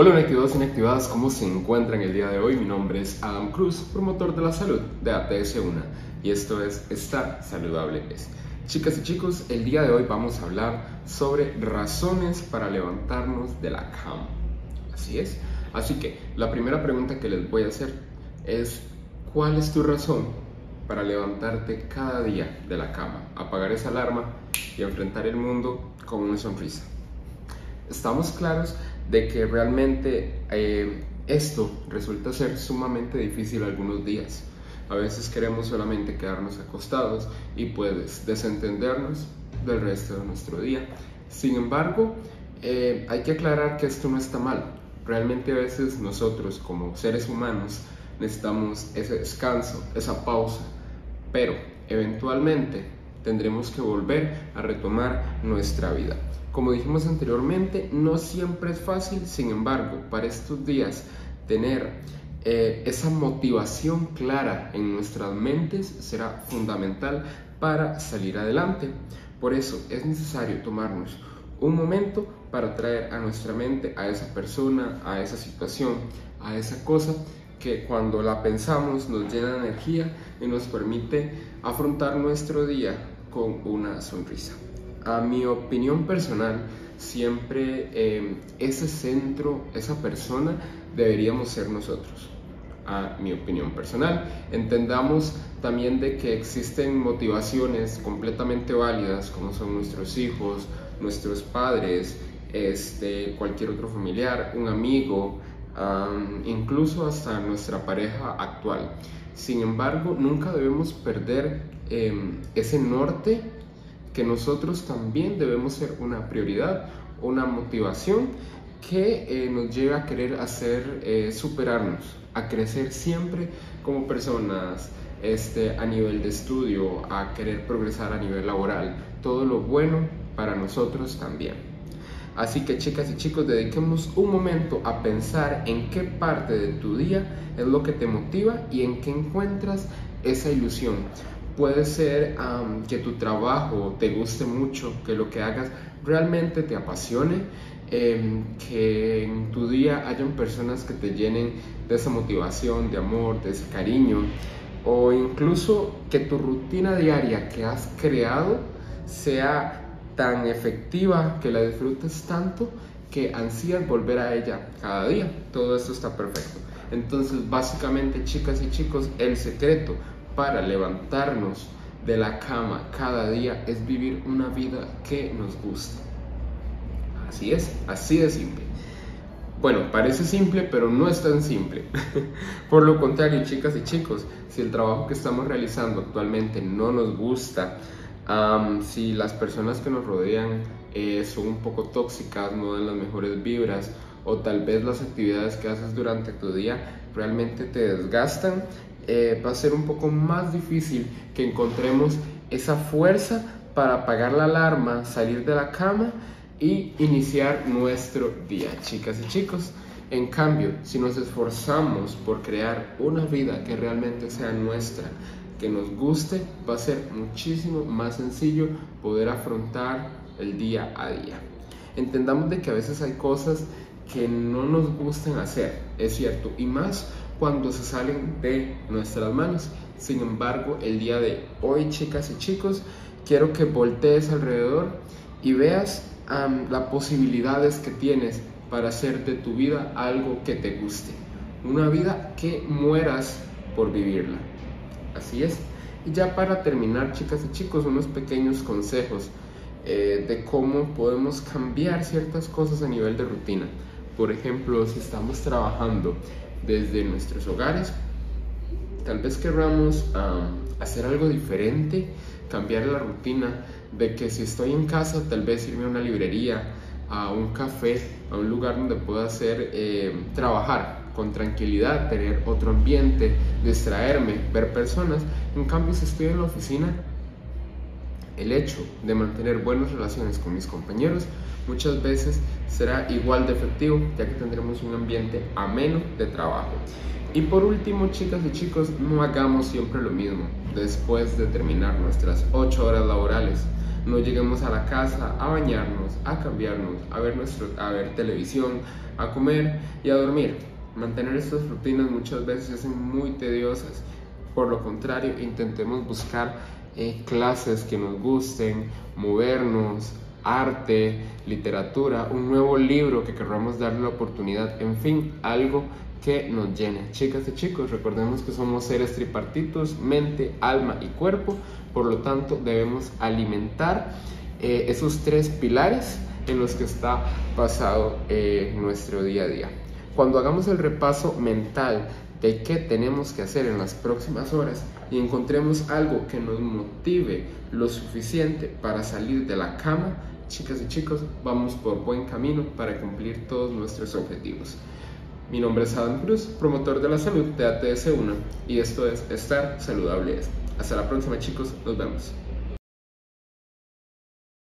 Hola inactivados y inactivadas, ¿cómo se encuentran el día de hoy? Mi nombre es Adam Cruz, promotor de la salud de ATS1 y esto es Estar Saludable es. Chicas y chicos, el día de hoy vamos a hablar sobre razones para levantarnos de la cama. Así es. Así que la primera pregunta que les voy a hacer es, ¿cuál es tu razón para levantarte cada día de la cama, apagar esa alarma y enfrentar el mundo con una sonrisa? Estamos claros de que realmente eh, esto resulta ser sumamente difícil algunos días. A veces queremos solamente quedarnos acostados y puedes desentendernos del resto de nuestro día. Sin embargo, eh, hay que aclarar que esto no está mal. Realmente a veces nosotros como seres humanos necesitamos ese descanso, esa pausa, pero eventualmente tendremos que volver a retomar nuestra vida. Como dijimos anteriormente, no siempre es fácil, sin embargo, para estos días tener eh, esa motivación clara en nuestras mentes será fundamental para salir adelante. Por eso es necesario tomarnos un momento para traer a nuestra mente a esa persona, a esa situación, a esa cosa que cuando la pensamos nos llena de energía y nos permite afrontar nuestro día con una sonrisa. A mi opinión personal, siempre eh, ese centro, esa persona, deberíamos ser nosotros. A mi opinión personal, entendamos también de que existen motivaciones completamente válidas, como son nuestros hijos, nuestros padres, este, cualquier otro familiar, un amigo, incluso hasta nuestra pareja actual. Sin embargo, nunca debemos perder em, ese norte que nosotros también debemos ser una prioridad, una motivación que eh, nos lleva a querer hacer eh, superarnos, a crecer siempre como personas, este, a nivel de estudio, a querer progresar a nivel laboral, todo lo bueno para nosotros también. Así que chicas y chicos, dediquemos un momento a pensar en qué parte de tu día es lo que te motiva y en qué encuentras esa ilusión. Puede ser que tu trabajo te guste mucho, que lo que hagas realmente te apasione, em, que en tu día hayan personas que te llenen de esa motivación, de amor, de ese cariño, o incluso que tu rutina diaria que has creado sea tan efectiva que la disfrutes tanto que ansías volver a ella cada día. Todo esto está perfecto. Entonces, básicamente, chicas y chicos, el secreto para levantarnos de la cama cada día es vivir una vida que nos gusta. Así es, así de simple. Bueno, parece simple, pero no es tan simple. Por lo contrario, chicas y chicos, si el trabajo que estamos realizando actualmente no nos gusta, si las personas que nos rodean eh, son un poco tóxicas, no dan las mejores vibras, o tal vez las actividades que haces durante tu día realmente te desgastan, eh, va a ser un poco más difícil que encontremos esa fuerza para apagar la alarma, salir de la cama y iniciar nuestro día, chicas y chicos. En cambio, si nos esforzamos por crear una vida que realmente sea nuestra, que nos guste, va a ser muchísimo más sencillo poder afrontar el día a día. Entendamos de que a veces hay cosas que no nos gustan hacer, es cierto, y más cuando se salen de nuestras manos. Sin embargo, el día de hoy, chicas y chicos, quiero que voltees alrededor y veas las posibilidades que tienes para hacer de tu vida algo que te guste. Una vida que mueras por vivirla. Así es. Y ya para terminar, chicas y chicos, unos pequeños consejos eh, de cómo podemos cambiar ciertas cosas a nivel de rutina. Por ejemplo, si estamos trabajando desde nuestros hogares, tal vez queramos hacer algo diferente, cambiar la rutina, de que si estoy en casa, tal vez irme a una librería, a un café, a un lugar donde pueda hacer, eh, trabajar con tranquilidad, tener otro ambiente, distraerme, ver personas. En cambio, si estoy en la oficina, el hecho de mantener buenas relaciones con mis compañeros muchas veces será igual de efectivo ya que tendremos un ambiente ameno de trabajo. Y por último, chicas y chicos, no hagamos siempre lo mismo después de terminar nuestras 8 horas laborales. no lleguemos a la casa a bañarnos, a cambiarnos, a ver, nuestro, a ver televisión, a comer y a dormir. Mantener estas rutinas muchas veces son muy tediosas. Por lo contrario, intentemos buscar eh, clases que nos gusten, movernos, arte, literatura, un nuevo libro que queramos darle la oportunidad, en fin, algo que nos llene. Chicas y chicos, recordemos que somos seres tripartitos, mente, alma y cuerpo, por lo tanto debemos alimentar eh, esos tres pilares en los que está basado eh, nuestro día a día. Cuando hagamos el repaso mental de qué tenemos que hacer en las próximas horas y encontremos algo que nos motive lo suficiente para salir de la cama, chicas y chicos, vamos por buen camino para cumplir todos nuestros objetivos. Mi nombre es Adam Cruz, promotor de la salud de ATS1 y esto es Estar Saludable. Hasta la próxima chicos, nos vemos.